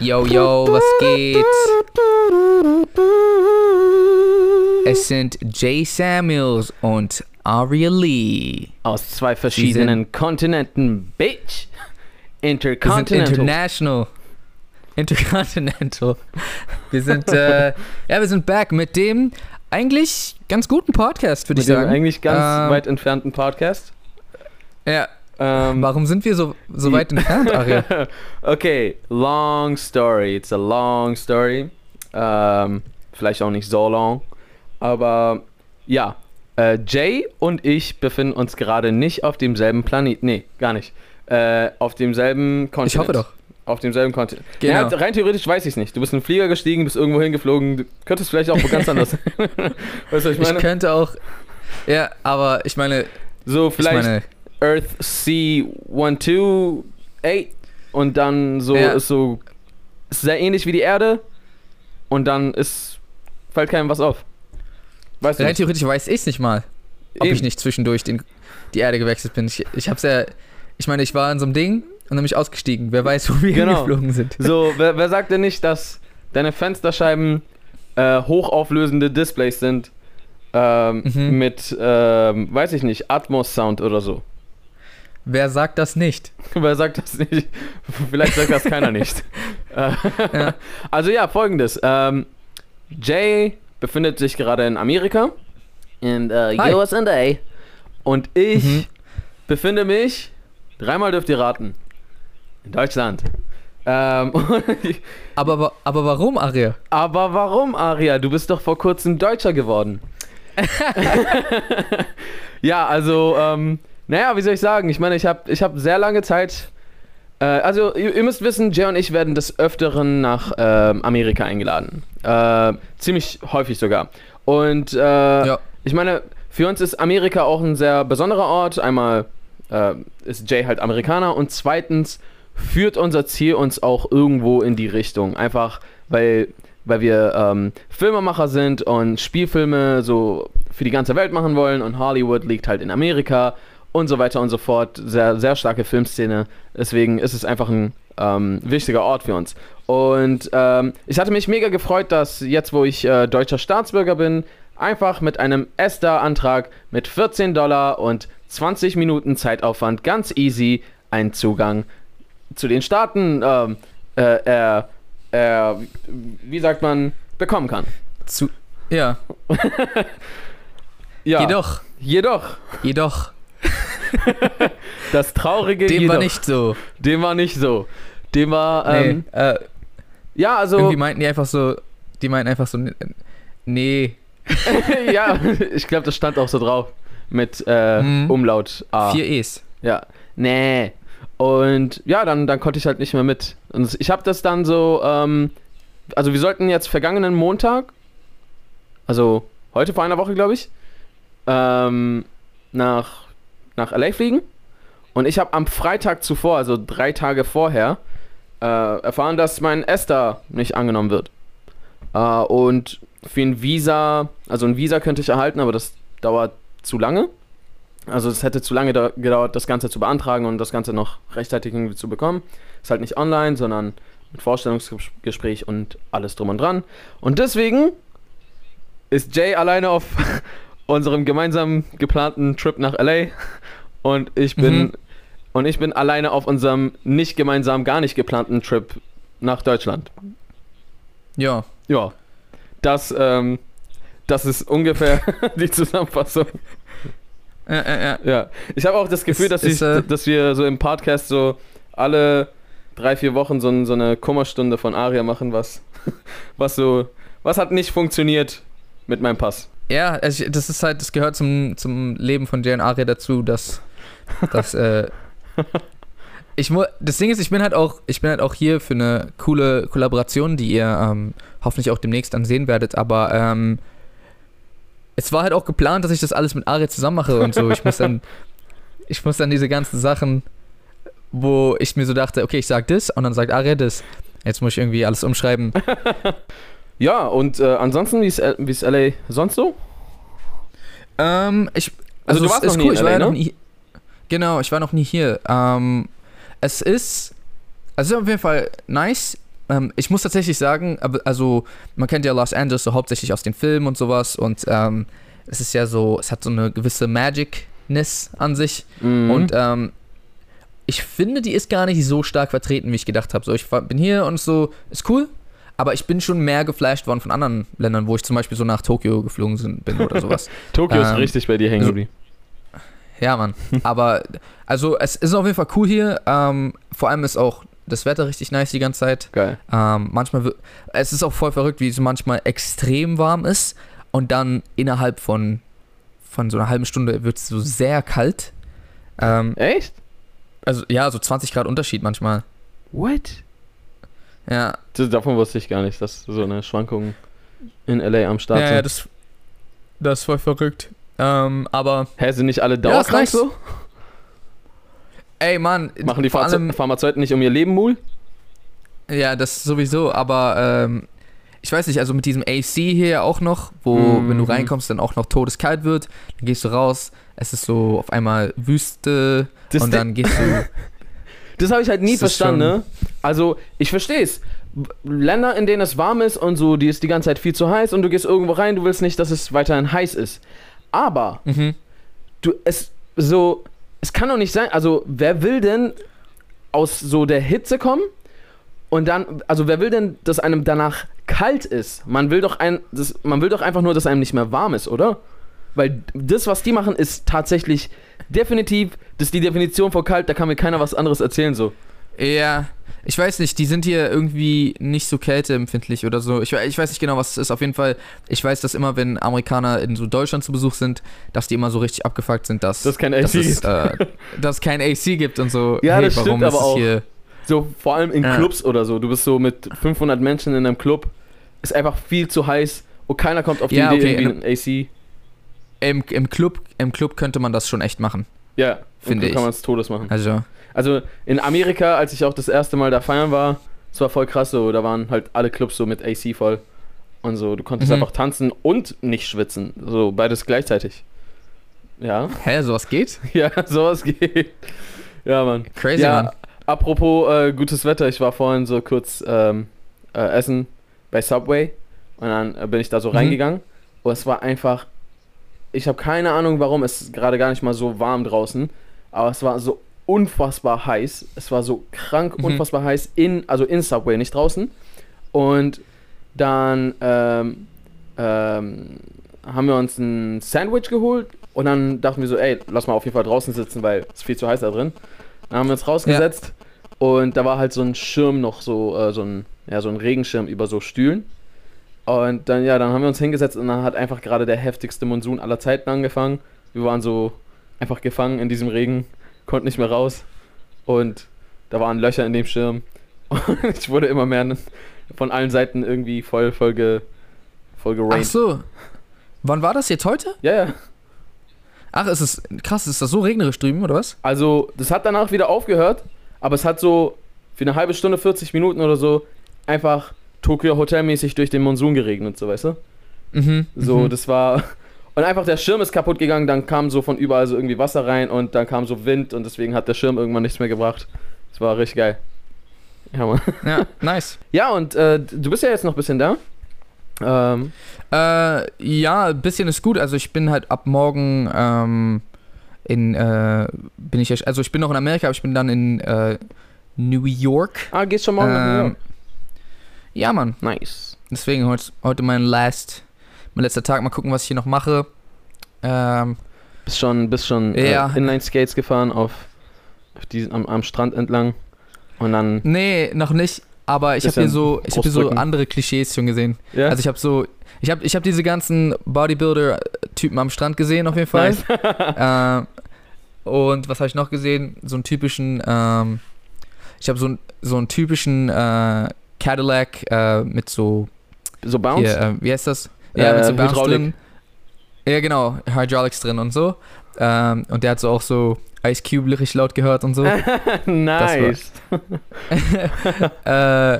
Yo, yo, was geht? Es sind Jay Samuels und Aria Lee. Aus zwei verschiedenen Kontinenten, Bitch. Wir sind Intercontinental. international. Intercontinental. Wir sind, äh, ja, wir sind back mit dem eigentlich ganz guten Podcast, würde ich sagen. eigentlich ganz Ähm, weit entfernten Podcast. Ja, Ähm, warum sind wir so, so weit entfernt, Aria? okay, long story. It's a long story. Ähm, vielleicht auch nicht so long. Aber ja, äh, Jay und ich befinden uns gerade nicht auf demselben Planet. Nee, gar nicht. Äh, auf demselben Kontinent. Ich hoffe doch. Auf demselben Kontinent. Genau. Ja, rein theoretisch weiß ich es nicht. Du bist in den Flieger gestiegen, bist irgendwo hingeflogen. Du könntest vielleicht auch wo ganz anders. weißt du, was ich Ich meine? könnte auch, ja, aber ich meine, so, ich vielleicht meine, Earth C128 und dann so Ja. ist so ist sehr ähnlich wie die Erde und dann ist fällt keinem was auf. Weißt du? rein nicht? theoretisch weiß ich es nicht mal, ob Eben. ich nicht zwischendurch den, die Erde gewechselt bin. Ich, ich hab's ja, ich meine, ich war in so einem Ding und dann bin ich ausgestiegen. Wer weiß, wo wir Genau. hingeflogen sind. So, wer, wer sagt denn nicht, dass deine Fensterscheiben äh, hochauflösende Displays sind ähm, Mhm. mit, ähm, weiß ich nicht, Atmos-Sound oder so? Wer sagt das nicht? Wer sagt das nicht? Vielleicht sagt das keiner nicht. Ja. Also ja, folgendes. Ähm, Jay befindet sich gerade in Amerika, in äh, Hi. USA. Und ich Mhm. befinde mich, dreimal dürft ihr raten, in Deutschland. Ähm, Aber, aber warum, Aria? aber warum, Aria? Du bist doch vor kurzem Deutscher geworden. ja, also, ähm, naja, wie soll ich sagen? Ich meine, ich habe ich hab sehr lange Zeit. Äh, also, ihr, ihr müsst wissen, Jay und ich werden des Öfteren nach ähm, Amerika eingeladen. Äh, ziemlich häufig sogar. Und äh, Ja. ich meine, für uns ist Amerika auch ein sehr besonderer Ort. Einmal äh, ist Jay halt Amerikaner und zweitens führt unser Ziel uns auch irgendwo in die Richtung. Einfach weil, weil wir ähm, Filmemacher sind und Spielfilme so für die ganze Welt machen wollen und Hollywood liegt halt in Amerika und so weiter und so fort. Sehr, sehr starke Filmszene. Deswegen ist es einfach ein ähm, wichtiger Ort für uns. Und ähm, ich hatte mich mega gefreut, dass jetzt, wo ich äh, deutscher Staatsbürger bin, einfach mit einem ESTA-Antrag mit 14 Dollar und 20 Minuten Zeitaufwand ganz easy einen Zugang zu den Staaten, ähm, äh, er, wie sagt man, bekommen kann. Zu, ja, Ja, jedoch, Jedoch, jedoch, das Traurige dem jedoch, war nicht so. dem war nicht so. Dem war, ähm, nee, äh, ja, also, irgendwie meinten die einfach so, die meinten einfach so, nee, ja, ich glaube, das stand auch so drauf. Mit äh, Mhm. Umlaut A. vier E's. Ja. Nee. Und ja, dann, dann konnte ich halt nicht mehr mit. Und ich habe das dann so, ähm, also wir sollten jetzt vergangenen Montag, also heute vor einer Woche, glaube ich, ähm, nach, nach LA fliegen. Und ich habe am Freitag zuvor, also drei Tage vorher, äh, erfahren, dass mein ESTA nicht angenommen wird. Äh, und für ein Visa, also ein Visa könnte ich erhalten, aber das dauert zu lange. Also es hätte zu lange da gedauert, das Ganze zu beantragen und das Ganze noch rechtzeitig irgendwie zu bekommen. Ist halt nicht online, sondern mit Vorstellungsgespräch und alles drum und dran. Und deswegen ist Jay alleine auf unserem gemeinsam geplanten Trip nach LA und ich bin Mhm. und ich bin alleine auf unserem nicht gemeinsam gar nicht geplanten Trip nach Deutschland. Ja, Ja, das ähm, das ist ungefähr die Zusammenfassung. äh, äh, äh. Ja, ich habe auch das Gefühl, dass, ist, ich, äh, dass wir so im Podcast so alle drei, vier Wochen so, so eine Kummerstunde von Aria machen, was, was so, was hat nicht funktioniert mit meinem Pass. Ja, also ich- das ist halt, das gehört zum, zum Leben von Jay und Aria dazu, dass, dass äh, ich mu das Ding ist, ich bin halt auch, ich bin halt auch hier für eine coole Kollaboration, die ihr ähm, hoffentlich auch demnächst dann sehen werdet, aber ähm, es war halt auch geplant, dass ich das alles mit Aria zusammen mache und so. Ich muss dann, ich muss dann diese ganzen Sachen, wo ich mir so dachte, okay, ich sag das und dann sagt Aria das. Jetzt muss ich irgendwie alles umschreiben. Ja, und äh, ansonsten, wie ist, L- wie ist LA sonst so? Ähm, ich, Also du es warst noch nie in ich LA, war ja ne? noch nie. Genau, ich war noch nie hier. Ähm, es ist, es ist auf jeden Fall nice. Ähm, ich muss tatsächlich sagen, also man kennt ja Los Angeles so hauptsächlich aus den Filmen und sowas und ähm, es ist ja so, es hat so eine gewisse Magicness an sich Mhm. und ähm, ich finde, die ist gar nicht so stark vertreten, wie ich gedacht habe. So, ich bin hier und so, ist cool, aber ich bin schon mehr geflasht worden von anderen Ländern, wo ich zum Beispiel so nach Tokio geflogen bin oder sowas. Tokio ist ähm, richtig bei dir hängen so- geblieben. Ja, Mann. Aber, also, es ist auf jeden Fall cool hier. Ähm, vor allem ist auch das Wetter richtig nice die ganze Zeit. Geil. Ähm, manchmal, es ist auch voll verrückt, wie es manchmal extrem warm ist und dann innerhalb von, von so einer halben Stunde wird es so sehr kalt. Ähm, Echt? also, ja, so 20 Grad Unterschied manchmal. What? Ja, davon wusste ich gar nicht, dass so eine Schwankung in LA am Start ja, sind. ja das, das ist voll verrückt. Ähm, aber, Hä, sind nicht alle Ja, ist dauerkrank nice. so? ey, Mann. Machen die Pharmaze allem, Pharmazeuten nicht um ihr Leben mul? Ja, das sowieso, aber ähm, ich weiß nicht, also mit diesem AC hier ja auch noch, wo, Mhm. wenn du reinkommst, dann auch noch todeskalt wird, dann gehst du raus, es ist so auf einmal Wüste Das, und dann gehst du. das habe ich halt nie Das verstanden, ne? Also, ich verstehe es. Länder, in denen es warm ist und so, die ist die ganze Zeit viel zu heiß und du gehst irgendwo rein, du willst nicht, dass es weiterhin heiß ist. Aber Mhm. du, es so, es kann doch nicht sein, also wer will denn aus so der Hitze kommen und dann, also wer will denn, dass einem danach kalt ist? Man will doch ein, das, man will doch einfach nur, dass einem nicht mehr warm ist, oder? Weil das, was die machen, ist tatsächlich definitiv, das ist die Definition von kalt, da kann mir keiner was anderes erzählen, so. Ja, ich weiß nicht, die sind hier irgendwie nicht so kälteempfindlich oder so. Ich, ich weiß nicht genau, was es ist. Auf jeden Fall, ich weiß, dass immer, wenn Amerikaner in so Deutschland zu Besuch sind, dass die immer so richtig abgefuckt sind, dass, Dass es kein AC dass, es, gibt. äh, dass kein AC gibt und so. Ja, hey, das warum stimmt ist aber auch. hier? So, vor allem in Ja. Clubs oder so. Du bist so mit 500 Menschen in einem Club, ist einfach viel zu heiß und keiner kommt auf die Ja, Idee, okay, irgendwie ein AC. Im, im, Club, Im Club könnte man das schon echt machen. Ja, Finde so kann ich. man es Todes machen. Also, Also in Amerika, als ich auch das erste Mal da feiern war, es war voll krass so, da waren halt alle Clubs so mit AC voll und so, du konntest Mhm. einfach tanzen und nicht schwitzen, so beides gleichzeitig. Ja, hä, sowas geht? ja, sowas geht. Ja, Mann. Crazy, ja, Mann. apropos äh, gutes Wetter, ich war vorhin so kurz ähm, äh, essen bei Subway und dann äh, bin ich da so Mhm. reingegangen und es war einfach, ich habe keine Ahnung warum, es ist gerade gar nicht mal so warm draußen, aber es war so unfassbar heiß, es war so krank Mhm. unfassbar heiß in, also in Subway, nicht draußen und dann ähm, ähm, haben wir uns ein Sandwich geholt und dann dachten wir so, ey, lass mal auf jeden Fall draußen sitzen, weil es ist viel zu heiß da drin. Dann haben wir uns rausgesetzt und da war halt so ein Schirm noch, so, äh, so, ein, ja, so ein Regenschirm über so Stühlen. Und dann, ja, dann haben wir uns hingesetzt und dann hat einfach gerade der heftigste Monsun aller Zeiten angefangen. Wir waren so einfach gefangen in diesem Regen, konnten nicht mehr raus. Und da waren Löcher in dem Schirm. Und ich wurde immer mehr von allen Seiten irgendwie voll, voll, ge, voll Ach gerained. so. Wann war das jetzt heute? Ja, ja. Ach, ist es krass, ist das so regnerisch drüben, oder was? Also, das hat danach wieder aufgehört, aber es hat so für eine halbe Stunde, 40 Minuten oder so einfach Tokyo Hotelmäßig durch den Monsun geregnet, so weißt du? Mhm. So, mhm. das war. Und einfach der Schirm ist kaputt gegangen, dann kam so von überall so irgendwie Wasser rein und dann kam so Wind und deswegen hat der Schirm irgendwann nichts mehr gebracht. Das war richtig geil. Ja, Mann. Ja, nice. Ja, und äh, du bist ja jetzt noch ein bisschen da. Ähm, Äh, ja, ein bisschen ist gut. Also ich bin halt ab morgen ähm, in, äh, bin ich, also ich bin noch in Amerika, aber ich bin dann in äh, New York. ah, gehst schon morgen nach New Ähm, York? Ja, Mann. Nice. Deswegen heute, heute mein last, mein letzter Tag. Mal gucken, was ich hier noch mache. Ähm, Bist schon, bist schon Ja. äh, Inline-Skates gefahren auf, auf diesen, am, am Strand entlang. Und dann. nee, noch nicht. Aber ich habe hier so, ich habe hier so andere Klischees schon gesehen. Ja, Also ich habe so, ich habe, ich habe diese ganzen Bodybuilder-Typen am Strand gesehen auf jeden Fall. nice. ähm, und was habe ich noch gesehen? So einen typischen, ähm, ich habe so, einen- so einen typischen äh, Cadillac äh, mit so, so bounce? hier, äh, wie heißt das? Äh, mit so Bounce Hydraulik. drin. Ja, genau, Hydraulics drin und so. Ähm, und der hat so auch so Ice Cube richtig laut gehört und so. nice. äh,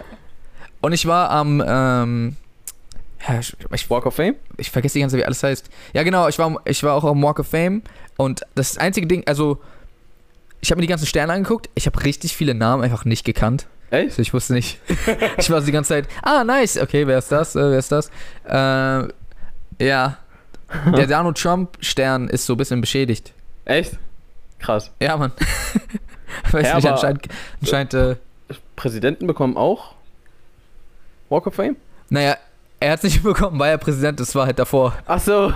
und ich war am, ähm, ja, ich, ich, Walk of Fame? ich vergesse die ganze Zeit, wie alles heißt. Ja, genau, ich war, ich war auch am Walk of Fame und das einzige Ding, also ich habe mir die ganzen Sterne angeguckt. Ich habe richtig viele Namen einfach nicht gekannt. Echt? Ich wusste nicht. ich war so die ganze Zeit, ah, nice, okay, wer ist das? Äh, wer ist das? Äh, ja. Der Donald Trump-Stern ist so ein bisschen beschädigt. Echt? Krass. Ja, Mann. Weiß Ja, nicht, anscheinend, anscheinend äh, Präsidenten bekommen auch Walk of Fame? naja, er hat es nicht bekommen, weil er Präsident ist, war halt davor. Ach so.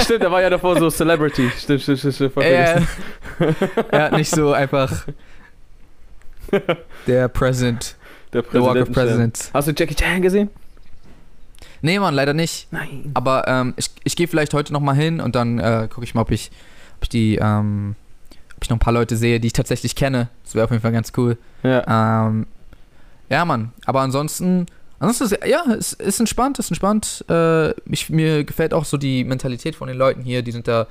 stimmt, er war ja davor so Celebrity. Stimmt, stimmt, stimmt. stimmt Er, er hat nicht so einfach der President, Der the Walk of. Presidents. Hast du Jackie Chan gesehen? Nee, Mann, leider nicht. Nein. Aber ähm, ich, ich gehe vielleicht heute nochmal hin und dann äh, gucke ich mal, ob ich, ob ich die, ähm, ob ich noch ein paar Leute sehe, die ich tatsächlich kenne. Das wäre auf jeden Fall ganz cool. Ja. Ähm, ja, Mann. Aber ansonsten, ansonsten ist, ja, es ist entspannt, ist entspannt. Äh, ich, mir gefällt auch so die Mentalität von den Leuten hier. Die sind da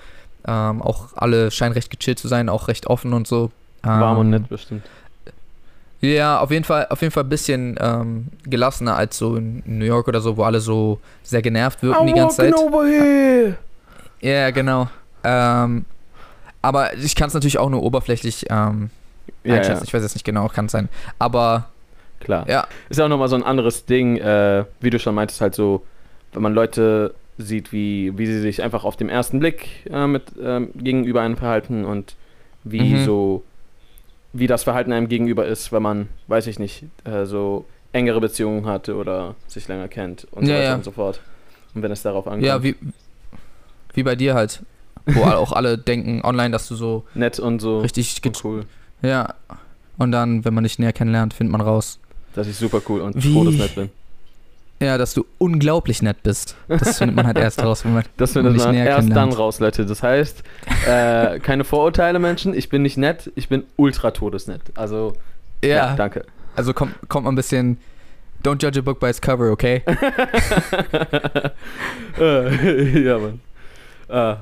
ähm, auch alle scheinen recht gechillt zu sein, auch recht offen und so. Ähm, Warm und nett bestimmt. Ja, auf jeden Fall, auf jeden Fall ein bisschen ähm, gelassener als so in New York oder so, wo alle so sehr genervt wirken die ganze Zeit. over here. Ja, genau. Ähm, aber ich kann es natürlich auch nur oberflächlich ähm, Ja, einschätzen. ja, Ich weiß jetzt nicht genau, kann sein. Aber klar. ja, Ist ja auch nochmal so ein anderes Ding, äh, wie du schon meintest, halt so, wenn man Leute sieht, wie, wie sie sich einfach auf dem ersten Blick äh, mit ähm, gegenüber einem verhalten und wie Mhm. so, wie das Verhalten einem gegenüber ist, wenn man, weiß ich nicht, äh, so engere Beziehungen hatte oder sich länger kennt und so Ja, weiter ja. und so fort. Und wenn es darauf ankommt. ja, wie, wie bei dir halt. Wo auch alle denken online, dass du so Nett und so. richtig und cool. Ja. Und dann, wenn man dich näher kennenlernt, findet man raus. Dass ich super cool und Wie- todesnett bin. Ja, dass du unglaublich nett bist. Das findet man halt erst raus, wenn man. Das wenn findet dich man näher erst dann raus, Leute. Das heißt, äh, keine Vorurteile, Menschen. Ich bin nicht nett, ich bin ultra todesnett. Also, ja, Ja, danke. also kommt, kommt man ein bisschen. Don't judge a book by its cover, okay? äh, ja, Mann. Äh,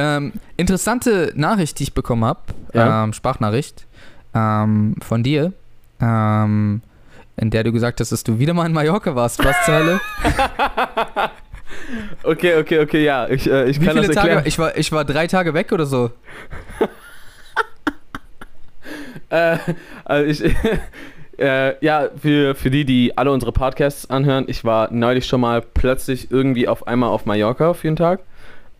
Ähm, interessante Nachricht, die ich bekommen habe, Ja. ähm, Sprachnachricht ähm, von dir, ähm, in der du gesagt hast, dass du wieder mal in Mallorca warst. Was zur Hölle? okay, okay, okay, ja. Ich, äh, ich Wie kann viele das erklären. Tage? Ich war, ich war drei Tage weg oder so. Äh, also ich, äh, ja, für, für die, die alle unsere Podcasts anhören, ich war neulich schon mal plötzlich irgendwie auf einmal auf Mallorca für einen Tag.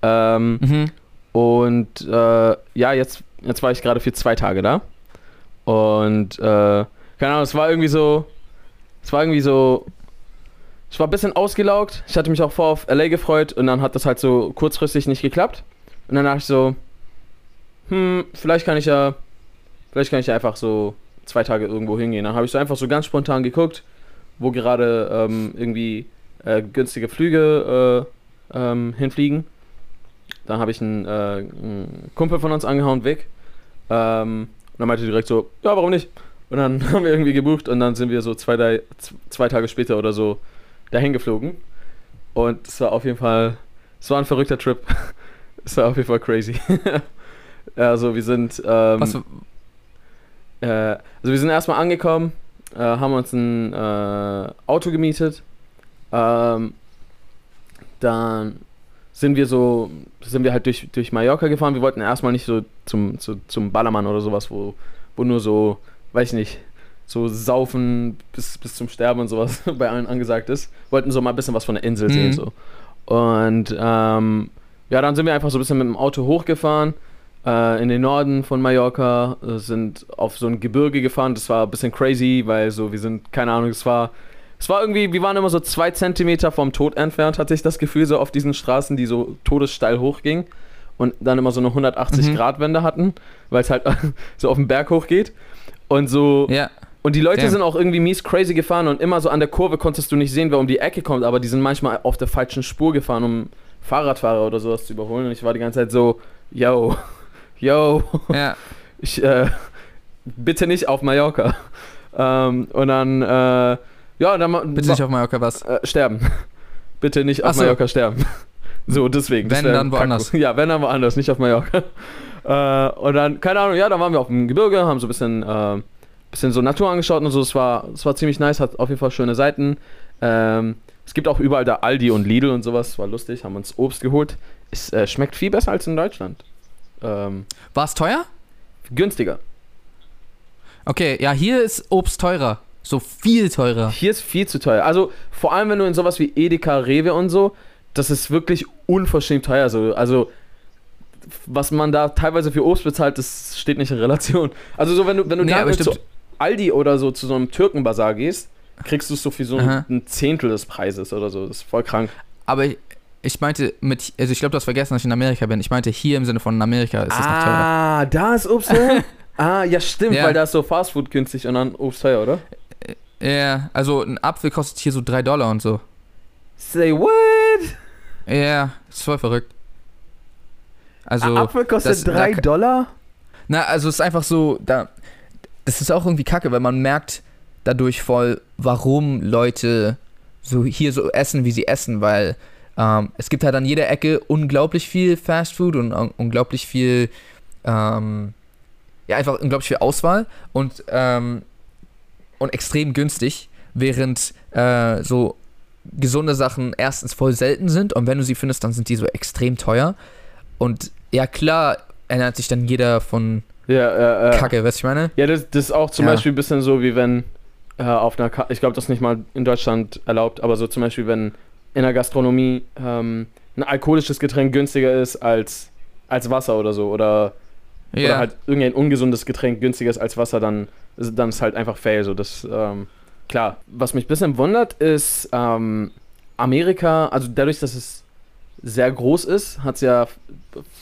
Ähm, Mhm. Und äh, ja, jetzt, jetzt war ich gerade für zwei Tage da. Und äh, keine Ahnung, es war irgendwie so. Es war irgendwie so. Ich war ein bisschen ausgelaugt. Ich hatte mich auch vor auf LA gefreut und dann hat das halt so kurzfristig nicht geklappt. Und dann dachte ich so, hm, vielleicht kann ich ja. Vielleicht kann ich ja einfach so zwei Tage irgendwo hingehen. Dann habe ich so einfach so ganz spontan geguckt, wo gerade ähm, irgendwie äh, günstige Flüge äh, ähm, hinfliegen. Dann habe ich einen, äh, einen Kumpel von uns angehauen, Vic. Ähm, und dann meinte direkt so, ja, warum nicht? Und dann haben wir irgendwie gebucht und dann sind wir so zwei, drei, zwei Tage später oder so dahin geflogen. Und es war auf jeden Fall, es war ein verrückter Trip. es war auf jeden Fall crazy. also wir sind, ähm, Was, äh, also wir sind erstmal angekommen, äh, haben uns ein äh, Auto gemietet. Ähm, dann sind wir so, sind wir halt durch, durch Mallorca gefahren. Wir wollten erstmal nicht so zum, zu, zum Ballermann oder sowas, wo, wo nur so, weiß ich nicht, so saufen bis, bis zum Sterben und sowas bei allen angesagt ist. Wollten so mal ein bisschen was von der Insel sehen. Mhm. So. Und ähm, ja, dann sind wir einfach so ein bisschen mit dem Auto hochgefahren äh, in den Norden von Mallorca, äh, sind auf so ein Gebirge gefahren. Das war ein bisschen crazy, weil so, wir sind, keine Ahnung, es war, es war irgendwie, wir waren immer so zwei Zentimeter vom Tod entfernt, hatte ich das Gefühl, so auf diesen Straßen, die so todessteil hochgingen und dann immer so eine 180-Grad-Wende hatten, weil es halt so auf den Berg hochgeht. Und so, ja. und die Leute Damn. sind auch irgendwie mies crazy gefahren und immer so an der Kurve konntest du nicht sehen, wer um die Ecke kommt, aber die sind manchmal auf der falschen Spur gefahren, um Fahrradfahrer oder sowas zu überholen. Und ich war die ganze Zeit so, yo, yo, Ja. ich, äh, bitte nicht auf Mallorca. Ähm, und dann, äh, ja, dann Bitte nicht auf Mallorca was. äh, sterben. bitte nicht auf so. Mallorca sterben. So, deswegen. Wenn, dann woanders. Ja, wenn, dann woanders, nicht auf Mallorca. äh, und dann, keine Ahnung, ja, dann waren wir auf dem Gebirge, haben so ein bisschen, äh, bisschen so Natur angeschaut und so. Es war, es war ziemlich nice, hat auf jeden Fall schöne Seiten. Ähm, es gibt auch überall da Aldi und Lidl und sowas, war lustig, haben uns Obst geholt. Es äh, schmeckt viel besser als in Deutschland. ähm, War es teuer? günstiger. Okay, ja, hier ist Obst teurer. So viel teurer. Hier ist viel zu teuer. Also vor allem, wenn du in sowas wie Edeka, Rewe und so, das ist wirklich unverschämt teuer. So. Also was man da teilweise für Obst bezahlt, das steht nicht in Relation. Also so, wenn du, wenn du Nee, da zu. Aldi oder so zu so einem Türkenbazar gehst, kriegst du es so für so Aha. ein Zehntel des Preises oder so. Das ist voll krank. Aber ich, ich meinte mit, also ich glaube, du hast vergessen, dass ich in Amerika bin. Ich meinte hier im Sinne von in Amerika ist es noch teurer. Ah, da ist Obst teuer? ah, ja stimmt, Ja. weil da ist so Fastfood günstig und dann Obst teuer, oder? Ja, also ein Apfel kostet hier so 3 Dollar und so. Say what? Ja, ist voll verrückt. Also, Apfel kostet das- da 3 kann- Dollar? na, also es ist einfach so, da, das ist auch irgendwie kacke, weil man merkt dadurch voll, warum Leute so hier so essen, wie sie essen, weil ähm, es gibt halt an jeder Ecke unglaublich viel Fast Food und un unglaublich viel, ähm, ja, einfach unglaublich viel Auswahl und, ähm, und extrem günstig, während äh, so gesunde Sachen erstens voll selten sind und wenn du sie findest, dann sind die so extrem teuer. Und ja, klar erinnert sich dann jeder von Ja, ja, ja. Kacke, weißt du, ich meine? Ja, das, das ist auch zum Ja. Beispiel ein bisschen so, wie wenn äh, auf einer, Ka ich glaube, das ist nicht mal in Deutschland erlaubt, aber so zum Beispiel, wenn in der Gastronomie ähm, ein alkoholisches Getränk günstiger ist als, als Wasser oder so, oder, oder halt irgendein ungesundes Getränk günstiger ist als Wasser, dann, ist- dann ist halt einfach fail. So, das, ähm, klar. Was mich ein bisschen wundert, ist ähm, Amerika, also dadurch, dass es sehr groß ist, hat es ja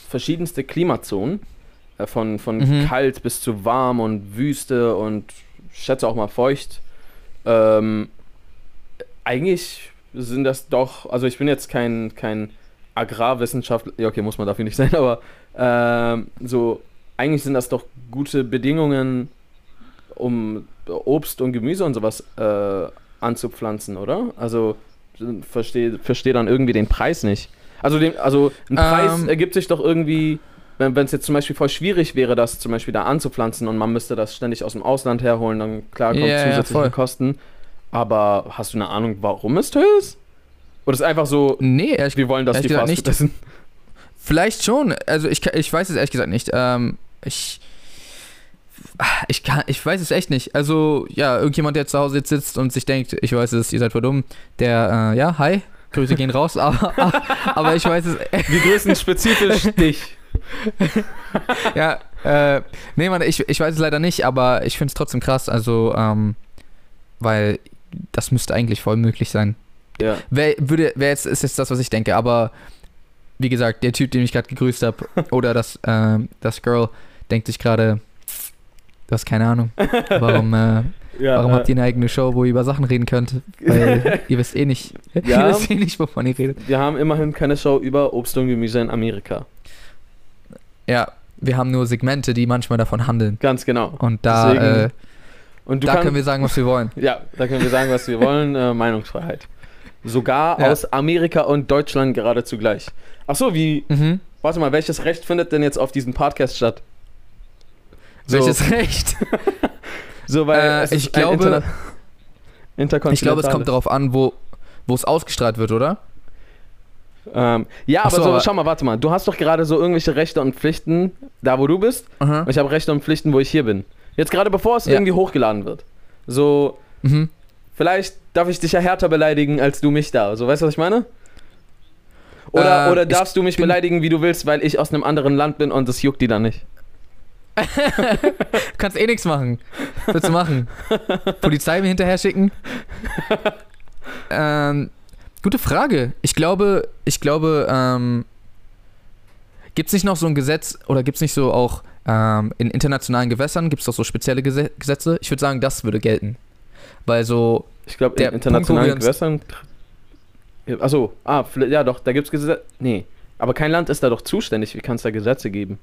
verschiedenste Klimazonen. Äh, Von, von Mhm. kalt bis zu warm und Wüste und ich schätze auch mal feucht. Ähm, eigentlich sind das doch, also ich bin jetzt kein, kein Agrarwissenschaftler, ja okay, muss man dafür nicht sein, aber ähm, so, eigentlich sind das doch gute Bedingungen, um Obst und Gemüse und sowas äh, anzupflanzen, oder? Also verstehe versteh dann irgendwie den Preis nicht. Also, den, also ein Preis Ähm. ergibt sich doch irgendwie, wenn es jetzt zum Beispiel voll schwierig wäre, das zum Beispiel da anzupflanzen und man müsste das ständig aus dem Ausland herholen, dann klar kommt Ja, ja, zusätzliche voll. Kosten. Aber hast du eine Ahnung, warum es teuer ist? Oder ist es einfach so, Nee, ehrlich, wir wollen, dass die Fastfood nicht. essen? vielleicht schon. Also ich, ich weiß es ehrlich gesagt nicht. Ähm, ich, ich, kann, ich weiß es echt nicht. Also, ja, irgendjemand, der zu Hause jetzt sitzt und sich denkt, ich weiß es, ihr seid voll dumm, der, äh, ja, hi, Grüße gehen raus, aber, aber, aber ich weiß es, Wir grüßen spezifisch dich. ja, äh, nee, Mann, ich, ich weiß es leider nicht, aber ich finde es trotzdem krass, also, ähm, weil das müsste eigentlich voll möglich sein. Ja. Wer würde, wer jetzt ist jetzt das, was ich denke, aber wie gesagt, der Typ, den ich gerade gegrüßt habe, oder das, ähm, das Girl, denkt sich gerade, du hast keine Ahnung. Warum, äh, ja warum äh, habt ihr eine eigene Show, wo ihr über Sachen reden könnt? Weil ihr wisst eh nicht. Ja. Ihr wisst eh nicht, wovon ihr redet. Wir haben immerhin keine Show über Obst und Gemüse in Amerika. Ja, wir haben nur Segmente, die manchmal davon handeln. Ganz genau. Und da, Deswegen- äh, Und da kannst, können wir sagen, was wir wollen. Ja, da können wir sagen, was wir wollen. Äh, Meinungsfreiheit. Sogar Ja. aus Amerika und Deutschland gerade zugleich. Achso, wie. Mhm. Warte mal, welches Recht findet denn jetzt auf diesem Podcast statt? So, Welches Recht? so weil Äh, ich glaube- Interna-. Ich glaube, es kommt darauf an, wo wo es ausgestrahlt wird, oder? Ähm, ja, aber so, so, schau mal, warte mal. Du hast doch gerade so irgendwelche Rechte und Pflichten, da wo du bist. Und ich habe Rechte und Pflichten, wo ich hier bin. Jetzt gerade bevor es Ja. irgendwie hochgeladen wird. So, Mhm. vielleicht darf ich dich ja härter beleidigen als du mich da. So, weißt du, was ich meine? Oder, Äh, oder darfst du mich beleidigen, wie du willst, weil ich aus einem anderen Land bin und das juckt die dann nicht? Du kannst eh nichts machen. Was willst du machen? Polizei mir hinterher schicken? ähm, gute Frage. Ich glaube, ich glaube, ähm, gibt es nicht noch so ein Gesetz oder gibt es nicht so auch ähm, in internationalen Gewässern, gibt es doch so spezielle Gese Gesetze? Ich würde sagen, das würde gelten. Weil so, Ich glaube, Der in internationalen Punkt, Gewässern. Achso, ah, ja doch, da gibt es Gesetze. Nee. Aber kein Land ist da doch zuständig. Wie kann es da Gesetze geben?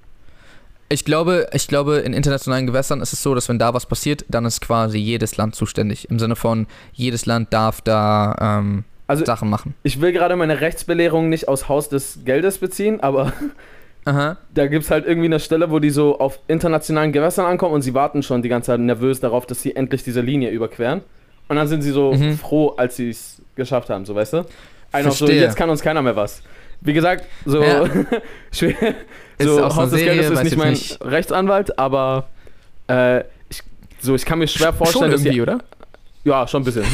Ich glaube, ich glaube, in internationalen Gewässern ist es so, dass wenn da was passiert, dann ist quasi jedes Land zuständig. Im Sinne von, jedes Land darf da ähm, Also, Sachen machen. ich will gerade meine Rechtsbelehrung nicht aus Haus des Geldes beziehen, aber Aha. da gibt es halt irgendwie eine Stelle, wo die so auf internationalen Gewässern ankommen und sie warten schon die ganze Zeit nervös darauf, dass sie endlich diese Linie überqueren. Und dann sind sie so Mhm. froh, als sie es geschafft haben, so weißt du? Einfach so, jetzt kann uns keiner mehr was. Wie gesagt, so, Ja. schwer, Ist so Haus des Serie, ist nicht mein nicht. Rechtsanwalt, aber äh, ich, so, ich kann mir schwer vorstellen, Schon dass die oder? Ja, schon ein bisschen.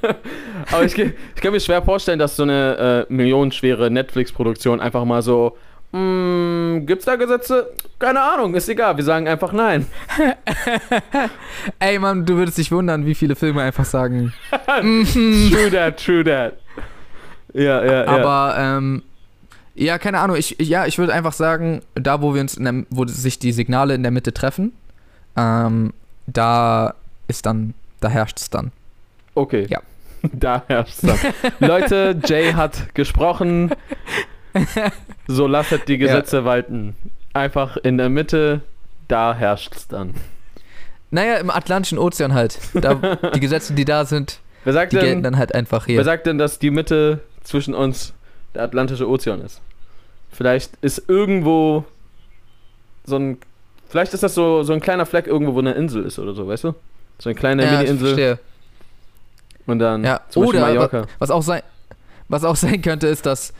Aber ich, ich kann mir schwer vorstellen, dass so eine äh, millionenschwere Netflix-Produktion einfach mal so, "Mm, gibt's da Gesetze? Keine Ahnung, ist egal, wir sagen einfach nein. Ey, Mann, du würdest dich wundern, wie viele Filme einfach sagen. True that, true that. Ja, ja, ja. Aber, ähm, ja, keine Ahnung. Ich, ja, ich würde einfach sagen, da, wo wir uns, in der, wo sich die Signale in der Mitte treffen, ähm, da ist dann, da herrscht es dann. Okay. Ja. Da herrscht's dann. Leute, Jay hat gesprochen. So lasset die Gesetze walten. Einfach in der Mitte, da herrscht's dann. Naja, im Atlantischen Ozean halt. Da, die Gesetze, die da sind, Wer sagt die gelten denn, dann halt einfach wer hier. sagt denn, dass die Mitte zwischen uns der Atlantische Ozean ist? Vielleicht ist irgendwo so ein. Vielleicht ist das so, so ein kleiner Fleck irgendwo, wo eine Insel ist oder so, weißt du? So eine kleine Ja, ich Mini-Insel verstehe. und dann Ja, zum Beispiel oder Mallorca. Was auch sein, was auch sein könnte, ist, dass,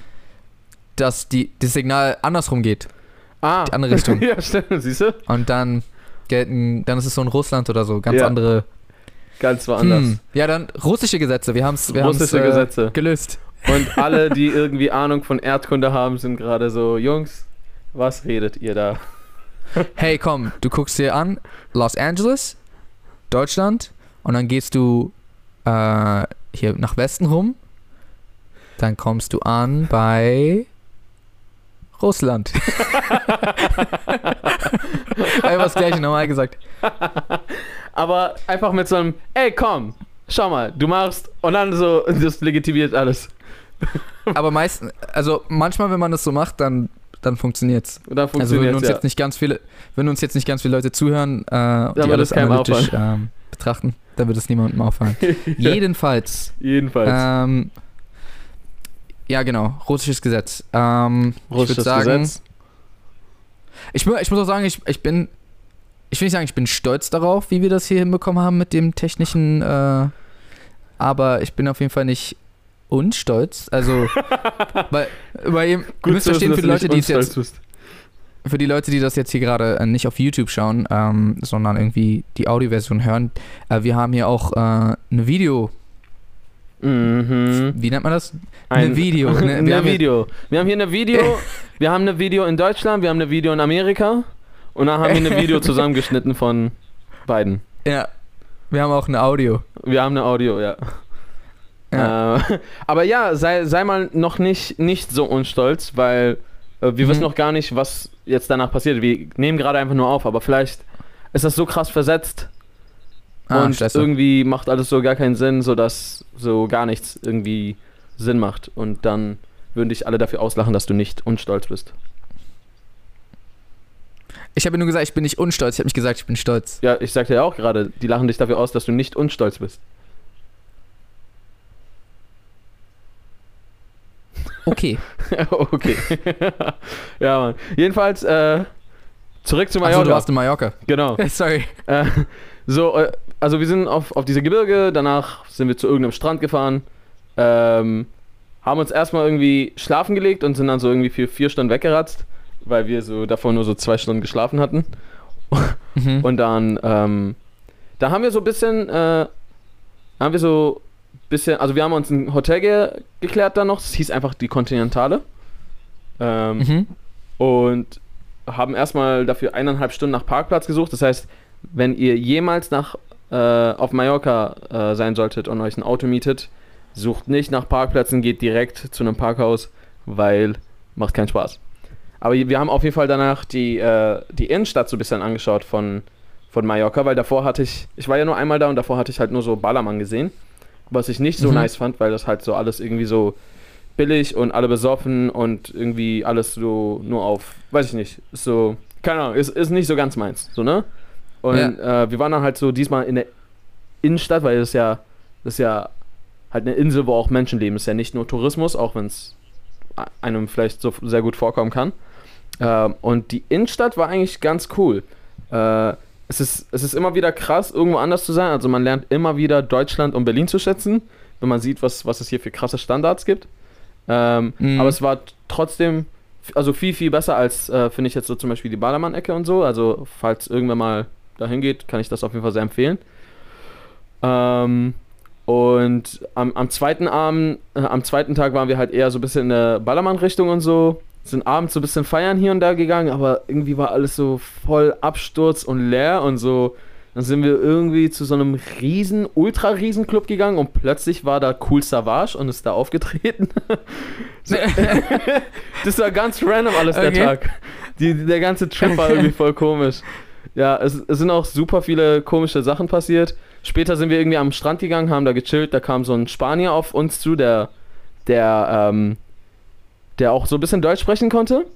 dass die, das Signal andersrum geht. Ah, die andere Richtung. ja, stimmt, siehst du? Und dann gelten, dann ist es so in Russland oder so, ganz Ja, andere. Ganz woanders. Hm. Ja, dann russische Gesetze. Wir haben es wir haben's, äh, Gesetze. gelöst. Und alle, die irgendwie Ahnung von Erdkunde haben, sind gerade so, Jungs, was redet ihr da? Hey, komm, du guckst dir an Los Angeles, Deutschland, und dann gehst du äh, hier nach Westen rum. Dann kommst du an bei Russland. Einfach das gleiche normal gesagt. Aber einfach mit so einem, ey, komm, schau mal, du machst, und dann so, das legitimiert alles. Aber meistens, also manchmal, wenn man das so macht, dann, dann funktioniert's. Dann Also funktioniert wenn uns ja. jetzt nicht ganz viele, wenn uns jetzt nicht ganz viele Leute zuhören, äh, wird die es alles analytisch ähm, betrachten, dann wird es niemandem auffallen. Jedenfalls, Jedenfalls. ähm, ja genau, russisches Gesetz. Ähm, ich Russisches sagen, Gesetz. ich, ich muss auch sagen, ich, ich bin, ich will nicht sagen, ich bin stolz darauf, wie wir das hier hinbekommen haben mit dem technischen, äh, aber ich bin auf jeden Fall nicht unstolz. Also, weil, weil ihr, ihr müsst verstehen, für die Leute, die es jetzt bist. für die Leute, die das jetzt hier gerade äh, nicht auf YouTube schauen, ähm, sondern irgendwie die Audioversion hören, äh, wir haben hier auch äh, eine Video, Mhm. wie nennt man das? Ein Eine Video. Ne? Wir Eine haben hier- Video. Wir haben hier eine Video. wir haben eine Video in Deutschland, wir haben eine Video in Amerika. Und dann haben wir eine Video zusammengeschnitten von beiden. Ja, wir haben auch eine Audio. Wir haben eine Audio, ja. Ja. Äh, aber ja, sei, sei mal noch nicht, nicht so unstolz, weil äh, wir Mhm. wissen noch gar nicht, was jetzt danach passiert. Wir nehmen gerade einfach nur auf, aber vielleicht ist das so krass versetzt Ah, und scheiße. irgendwie macht alles so gar keinen Sinn, sodass so gar nichts irgendwie Sinn macht. Und dann würden dich alle dafür auslachen, dass du nicht unstolz bist. Ich habe nur gesagt, ich bin nicht unstolz. Ich habe nicht gesagt, ich bin stolz. Ja, ich sagte ja auch gerade, die lachen dich dafür aus, dass du nicht unstolz bist. Okay. okay. ja, Mann. Jedenfalls, äh, zurück zu Also Mallorca. du warst in Mallorca. genau. Sorry. Äh, so, äh, also wir sind auf, auf diese Gebirge, danach sind wir zu irgendeinem Strand gefahren, ähm, haben uns erstmal irgendwie schlafen gelegt und sind dann so irgendwie für vier Stunden weggeratzt, weil wir so davor nur so zwei Stunden geschlafen hatten. Mhm. Und dann, ähm, da haben wir so ein bisschen, äh, haben wir so bisschen, also wir haben uns ein Hotel ge geklärt dann noch, das hieß einfach die Kontinentale. Ähm, Mhm. und haben erstmal dafür eineinhalb Stunden nach Parkplatz gesucht. Das heißt, wenn ihr jemals nach äh, auf Mallorca äh, sein solltet und euch ein Auto mietet, sucht nicht nach Parkplätzen, geht direkt zu einem Parkhaus, weil macht keinen Spaß. Aber wir haben auf jeden Fall danach die, äh, die Innenstadt so ein bisschen angeschaut von, von Mallorca, weil davor hatte ich, ich war ja nur einmal da und davor hatte ich halt nur so Ballermann gesehen, was ich nicht so Mhm. nice fand, weil das halt so alles irgendwie so billig und alle besoffen und irgendwie alles so nur auf, weiß ich nicht, ist so, keine Ahnung, ist, ist nicht so ganz meins, so, ne? Und äh, wir waren dann halt so diesmal in der Innenstadt, weil das ist ja, das ist ja halt eine Insel, wo auch Menschen leben. Ist ja nicht nur Tourismus, auch wenn es einem vielleicht so sehr gut vorkommen kann. Ähm, und die Innenstadt war eigentlich ganz cool. Äh, es, ist, es ist immer wieder krass, irgendwo anders zu sein. Also man lernt immer wieder Deutschland und Berlin zu schätzen, wenn man sieht, was, was es hier für krasse Standards gibt. Ähm, Mhm. Aber es war trotzdem, also viel, viel besser als, äh, finde ich jetzt so zum Beispiel die Ballermann-Ecke und so. Also, falls irgendwer mal dahin geht, kann ich das auf jeden Fall sehr empfehlen. Ähm, und am, am zweiten Abend, äh, am zweiten Tag waren wir halt eher so ein bisschen in der Ballermann-Richtung und so. Sind abends so ein bisschen feiern hier und da gegangen, aber irgendwie war alles so voll Absturz und leer und so. Dann sind wir irgendwie zu so einem riesen, ultra riesen Club gegangen und plötzlich war da Cool Savage und ist da aufgetreten. Das war ganz random alles der Okay. Tag. Die, der ganze Trip war irgendwie voll komisch. Ja, es, es sind auch super viele komische Sachen passiert. Später sind wir irgendwie am Strand gegangen, haben da gechillt. Da kam so ein Spanier auf uns zu, der, der, ähm, der auch so ein bisschen Deutsch sprechen konnte.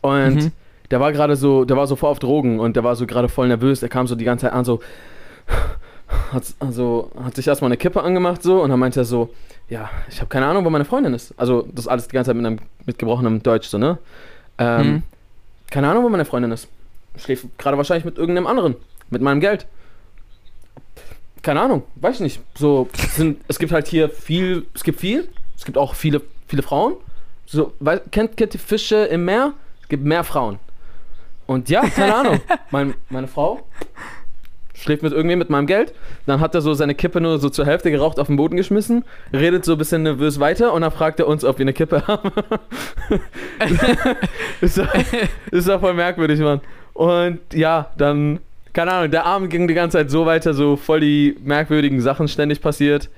Und Mhm. der war gerade so, der war so voll auf Drogen und der war so gerade voll nervös. Der kam so die ganze Zeit an, so. Hat, also, hat sich erstmal eine Kippe angemacht so und dann meinte er so, ja, ich habe keine Ahnung, wo meine Freundin ist. Also, das alles die ganze Zeit mit einem mit gebrochenem Deutsch, so, ne? Ähm, Mhm. Keine Ahnung, wo meine Freundin ist. Schläft gerade wahrscheinlich mit irgendeinem anderen. Mit meinem Geld. Keine Ahnung, weiß ich nicht. So, es sind, es gibt halt hier viel, es gibt viel. Es gibt auch viele, viele Frauen. So, weil, kennt, kennt ihr Fische im Meer? Es gibt mehr Frauen. Und ja, keine Ahnung. Mein, meine Frau schläft mit irgendwem mit meinem Geld. Dann hat er so seine Kippe nur so zur Hälfte geraucht auf den Boden geschmissen, redet so ein bisschen nervös weiter und dann fragt er uns, ob wir eine Kippe haben. ist, doch, ist doch voll merkwürdig, Mann. Und ja, dann, keine Ahnung, der Abend ging die ganze Zeit so weiter, so voll die merkwürdigen Sachen ständig passiert.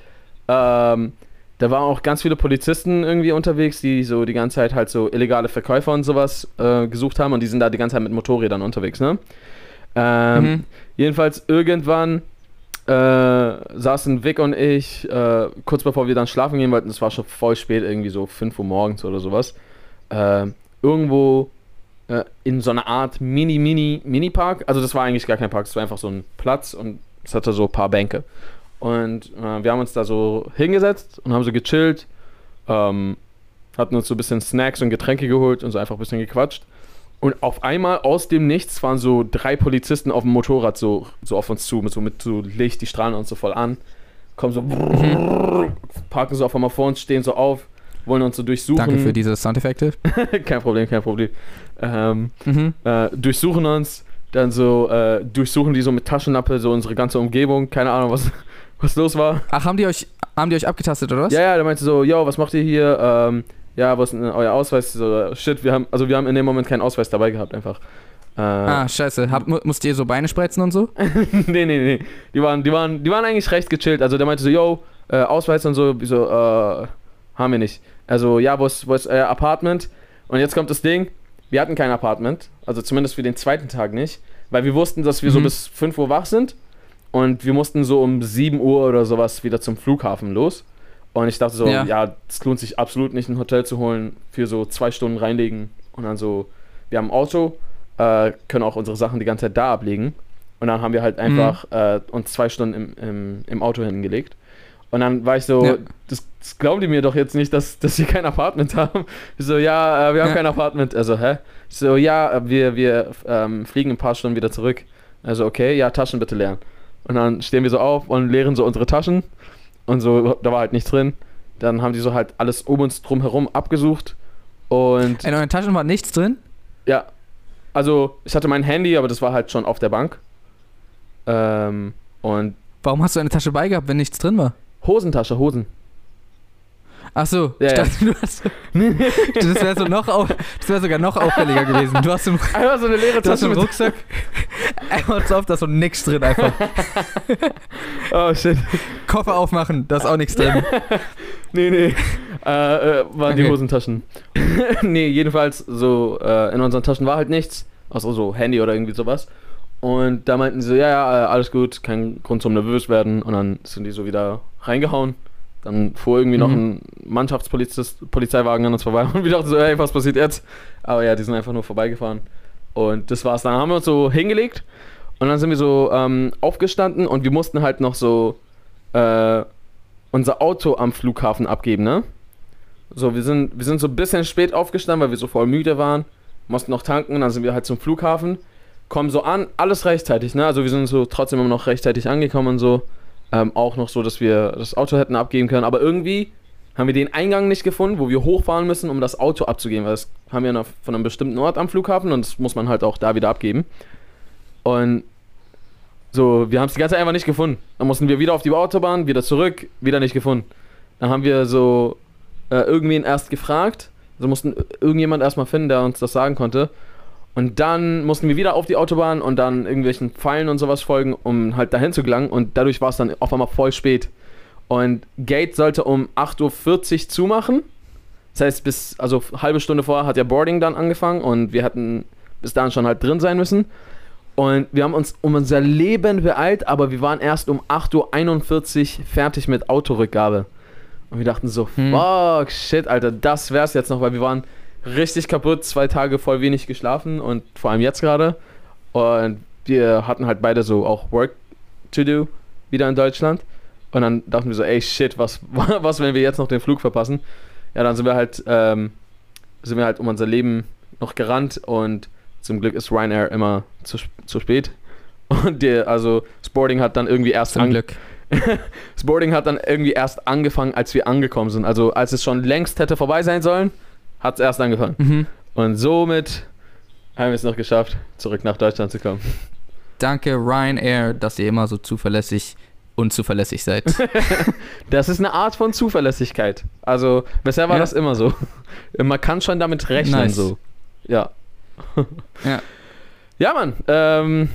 Ähm, da waren auch ganz viele Polizisten irgendwie unterwegs, die so die ganze Zeit halt so illegale Verkäufer und sowas äh, gesucht haben und die sind da die ganze Zeit mit Motorrädern unterwegs, ne? Ähm, Mhm. Jedenfalls irgendwann äh, saßen Vic und ich, äh, kurz bevor wir dann schlafen gehen wollten, es war schon voll spät, irgendwie so 5 Uhr morgens oder sowas, äh, irgendwo äh, in so einer Art Mini, Mini, Mini-Park. Also das war eigentlich gar kein Park, es war einfach so ein Platz und es hatte so ein paar Bänke. Und äh, wir haben uns da so hingesetzt und haben so gechillt, ähm, hatten uns so ein bisschen Snacks und Getränke geholt und so einfach ein bisschen gequatscht. Und auf einmal aus dem Nichts fahren so drei Polizisten auf dem Motorrad so, so auf uns zu, mit so, mit so Licht, die strahlen uns so voll an. Kommen so, parken so auf einmal vor uns, stehen so auf, wollen uns so durchsuchen. Danke für diese Soundeffekte. kein Problem, kein Problem. Ähm, Mhm. äh, durchsuchen uns, dann so, äh, durchsuchen die so mit Taschenlampe so unsere ganze Umgebung, keine Ahnung, was, was los war. Ach, haben die euch, haben die euch abgetastet oder was? Ja, ja, der meinte so, yo, was macht ihr hier? Ähm, ja, was ist denn euer Ausweis? So, shit, wir haben, also wir haben in dem Moment keinen Ausweis dabei gehabt, einfach. Äh, Ah, scheiße. Hab, mu musst ihr so Beine spreizen und so? nee, nee, nee. Die waren, die waren, die waren eigentlich recht gechillt. Also der meinte so, yo, äh, Ausweis und so, wieso, äh, haben wir nicht. Also, ja, wo ist, wo ist euer Apartment? Und jetzt kommt das Ding, wir hatten kein Apartment, also zumindest für den zweiten Tag nicht, weil wir wussten, dass wir so Mhm. bis 5 Uhr wach sind und wir mussten so um 7 Uhr oder sowas wieder zum Flughafen los. Und ich dachte so, Ja. ja, es lohnt sich absolut nicht, ein Hotel zu holen, für so zwei Stunden reinlegen und dann so, wir haben ein Auto, äh, können auch unsere Sachen die ganze Zeit da ablegen. Und dann haben wir halt einfach äh, uns zwei Stunden im, im, im Auto hingelegt. Und dann war ich so, Ja. das, das glauben die mir doch jetzt nicht, dass, dass wir kein Apartment haben. Ich so, ja, äh, wir haben Ja. kein Apartment. Also, hä? Ich so, ja, äh, wir, wir ähm, fliegen ein paar Stunden wieder zurück. Also, okay, ja, Taschen bitte leeren. Und dann stehen wir so auf und leeren so unsere Taschen. Und so, da war halt nichts drin. Dann haben die so halt alles um uns drum herum abgesucht. Und In euren Taschen war nichts drin? ja, also ich hatte mein Handy, aber das war halt schon auf der Bank. Ähm, und Warum hast du eine Tasche bei gehabt, wenn nichts drin war? Hosentasche, Hosen. Ach so, Ja, ich ja. dachte, du hast. das wäre so noch au- das wäre sogar noch auffälliger gewesen. Du hast im, Einfach so eine leere Tasche im Rucksack einmal so auf, da ist so nix drin einfach. Oh shit. Koffer aufmachen, da ist auch nichts drin. Nee, nee. Äh, äh, waren die Okay. Hosentaschen. nee, jedenfalls so äh, in unseren Taschen war halt nichts. Außer so Handy oder irgendwie sowas. Und da meinten sie ja, ja, äh, alles gut, kein Grund zum nervös werden. Und dann sind die so wieder reingehauen. Dann fuhr irgendwie noch Mhm. ein Mannschaftspolizeiwagen an uns vorbei und wir dachten so, ey, was passiert jetzt? Aber ja, die sind einfach nur vorbeigefahren. Und das war's. Dann haben wir uns so hingelegt und dann sind wir so ähm, aufgestanden und wir mussten halt noch so äh, unser Auto am Flughafen abgeben, ne? So, wir sind, wir sind so ein bisschen spät aufgestanden, weil wir so voll müde waren, mussten noch tanken, dann sind wir halt zum Flughafen, kommen so an, alles rechtzeitig, ne? Also wir sind so trotzdem immer noch rechtzeitig angekommen und so. Ähm, auch noch so, dass wir das Auto hätten abgeben können, aber irgendwie haben wir den Eingang nicht gefunden, wo wir hochfahren müssen, um das Auto abzugeben, weil das haben wir von einem bestimmten Ort am Flughafen und das muss man halt auch da wieder abgeben. Und so, wir haben es die ganze Zeit einfach nicht gefunden. Dann mussten wir wieder auf die Autobahn, wieder zurück, wieder nicht gefunden. Dann haben wir so äh, irgendwen erst gefragt. Also mussten irgendjemand erstmal finden, der uns das sagen konnte. Und dann mussten wir wieder auf die Autobahn und dann irgendwelchen Pfeilen und sowas folgen, um halt dahin zu gelangen. Und dadurch war es dann auf einmal voll spät. Und Gate sollte um 8.40 Uhr zumachen. Das heißt, bis, also halbe Stunde vorher hat ja Boarding dann angefangen und wir hätten bis dahin schon halt drin sein müssen. Und wir haben uns um unser Leben beeilt, aber wir waren erst um 8.41 Uhr fertig mit Autorückgabe. Und wir dachten so, Hm. fuck, shit, Alter, das wär's jetzt noch, weil wir waren richtig kaputt, zwei Tage voll wenig geschlafen und vor allem jetzt gerade. Und wir hatten halt beide so auch Work to do wieder in Deutschland. Und dann dachten wir so, ey, shit, was, was, wenn wir jetzt noch den Flug verpassen? Ja, dann sind wir halt, ähm, sind wir halt um unser Leben noch gerannt und zum Glück ist Ryanair immer zu, zu spät. Und der, also Sporting hat dann irgendwie erst Zum Glück. das Boarding hat dann irgendwie erst angefangen, als wir angekommen sind. Also als es schon längst hätte vorbei sein sollen, hat es erst angefangen. Mhm. Und somit haben wir es noch geschafft, zurück nach Deutschland zu kommen. Danke Ryanair, dass ihr immer so zuverlässig unzuverlässig seid. Das ist eine Art von Zuverlässigkeit. Also bisher war Ja. das immer so. Man kann schon damit rechnen Nice. so. Ja. Ja. Ja, Mann. Ähm,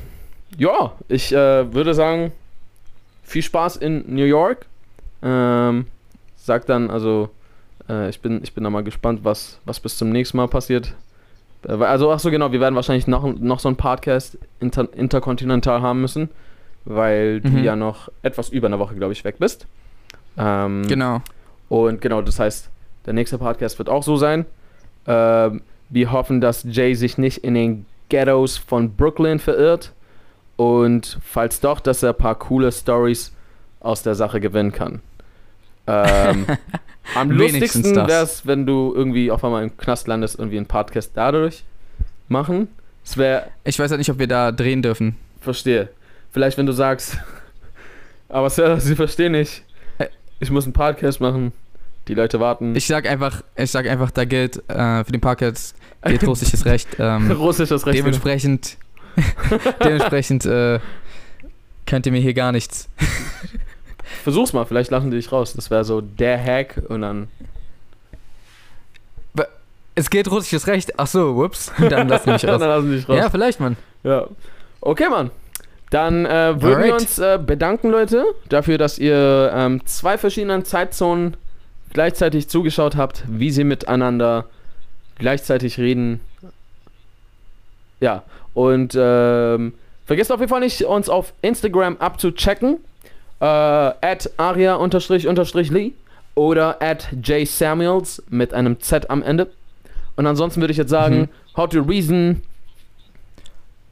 ja, ich äh, würde sagen, viel Spaß in New York. Ähm, sag dann, also, äh, ich, bin, ich bin da mal gespannt, was, was bis zum nächsten Mal passiert. Äh, also, ach so, genau, wir werden wahrscheinlich noch, noch so einen Podcast inter, interkontinental haben müssen, weil du Mhm. ja noch etwas über eine Woche, glaube ich, weg bist. Ähm, genau. und genau, das heißt, der nächste Podcast wird auch so sein. Ähm, wir hoffen, dass Jay sich nicht in den Ghettos von Brooklyn verirrt. Und falls doch, dass er ein paar coole Stories aus der Sache gewinnen kann. Ähm, am lustigsten das. wäre es, wenn du irgendwie auf einmal im Knast landest und wir einen Podcast dadurch machen. Es wäre Ich weiß halt nicht, ob wir da drehen dürfen. Verstehe. Vielleicht, wenn du sagst, aber Sir, sie verstehen nicht. Ich muss einen Podcast machen. Die Leute warten. Ich sag einfach, ich sag einfach, da gilt äh, für den Parkett gilt russisches Recht. Ähm, Russisches Recht. dementsprechend dementsprechend äh, könnt ihr mir hier gar nichts. Versuch's mal, vielleicht lachen die dich raus. Das wäre so der Hack und dann. Es gilt russisches Recht. Ach so, whoops. Dann lass mich dann raus. lassen die dich raus. Ja, vielleicht, Mann. Ja. Okay, Mann. Dann äh, würden wir Alright. uns äh, bedanken, Leute, dafür, dass ihr ähm, zwei verschiedenen Zeitzonen gleichzeitig zugeschaut habt, wie sie miteinander gleichzeitig reden. Ja, und ähm, vergesst auf jeden Fall nicht, uns auf Instagram abzuchecken. Äh, at aria-lee oder at jsamuels mit einem Z am Ende. Und ansonsten würde ich jetzt sagen, Mhm. how to reason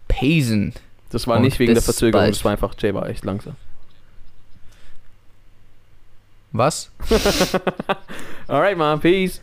Pesen. das war Und nicht wegen der Verzögerung, bald. das war einfach, Jay war echt langsam. Was? Alright, man, peace.